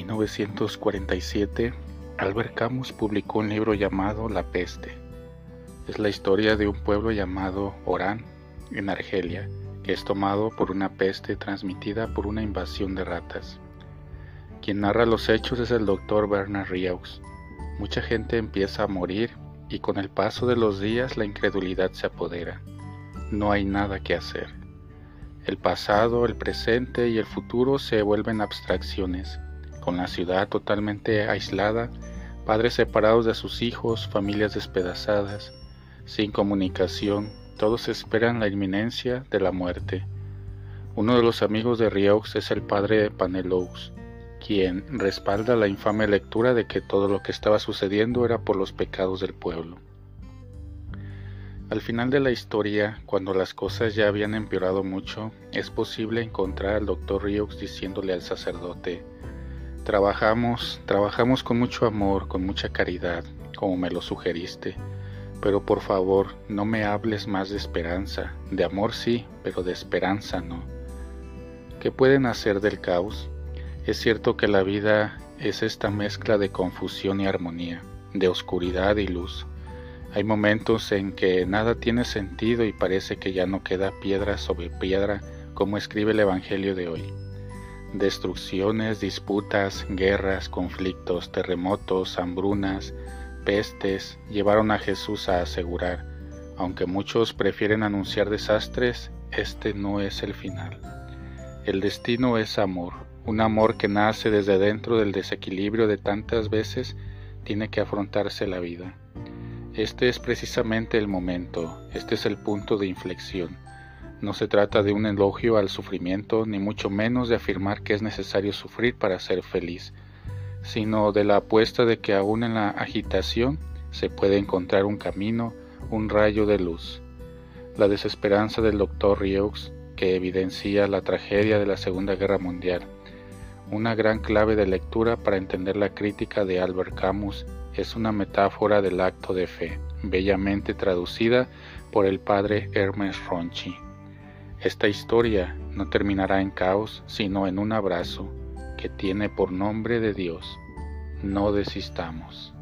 En 1947, Albert Camus publicó un libro llamado La peste. Es la historia de un pueblo llamado Orán, en Argelia, que es tomado por una peste transmitida por una invasión de ratas. Quien narra los hechos es el doctor Bernard Rieux. Mucha gente empieza a morir y con el paso de los días la incredulidad se apodera. No hay nada que hacer. El pasado, el presente y el futuro se vuelven abstracciones con la ciudad totalmente aislada, padres separados de sus hijos, familias despedazadas, sin comunicación, todos esperan la inminencia de la muerte. Uno de los amigos de Rieux es el padre Panelous, quien respalda la infame lectura de que todo lo que estaba sucediendo era por los pecados del pueblo. Al final de la historia, cuando las cosas ya habían empeorado mucho, es posible encontrar al doctor Rieux diciéndole al sacerdote, Trabajamos, trabajamos con mucho amor, con mucha caridad, como me lo sugeriste, pero por favor no me hables más de esperanza, de amor sí, pero de esperanza no. ¿Qué pueden hacer del caos? Es cierto que la vida es esta mezcla de confusión y armonía, de oscuridad y luz. Hay momentos en que nada tiene sentido y parece que ya no queda piedra sobre piedra, como escribe el Evangelio de hoy. Destrucciones, disputas, guerras, conflictos, terremotos, hambrunas, pestes llevaron a Jesús a asegurar, aunque muchos prefieren anunciar desastres, este no es el final. El destino es amor, un amor que nace desde dentro del desequilibrio de tantas veces tiene que afrontarse la vida. Este es precisamente el momento, este es el punto de inflexión no se trata de un elogio al sufrimiento, ni mucho menos de afirmar que es necesario sufrir para ser feliz, sino de la apuesta de que aún en la agitación se puede encontrar un camino, un rayo de luz. La desesperanza del doctor Rieux, que evidencia la tragedia de la Segunda Guerra Mundial. Una gran clave de lectura para entender la crítica de Albert Camus es una metáfora del acto de fe, bellamente traducida por el padre Hermes Ronchi. Esta historia no terminará en caos, sino en un abrazo que tiene por nombre de Dios. No desistamos.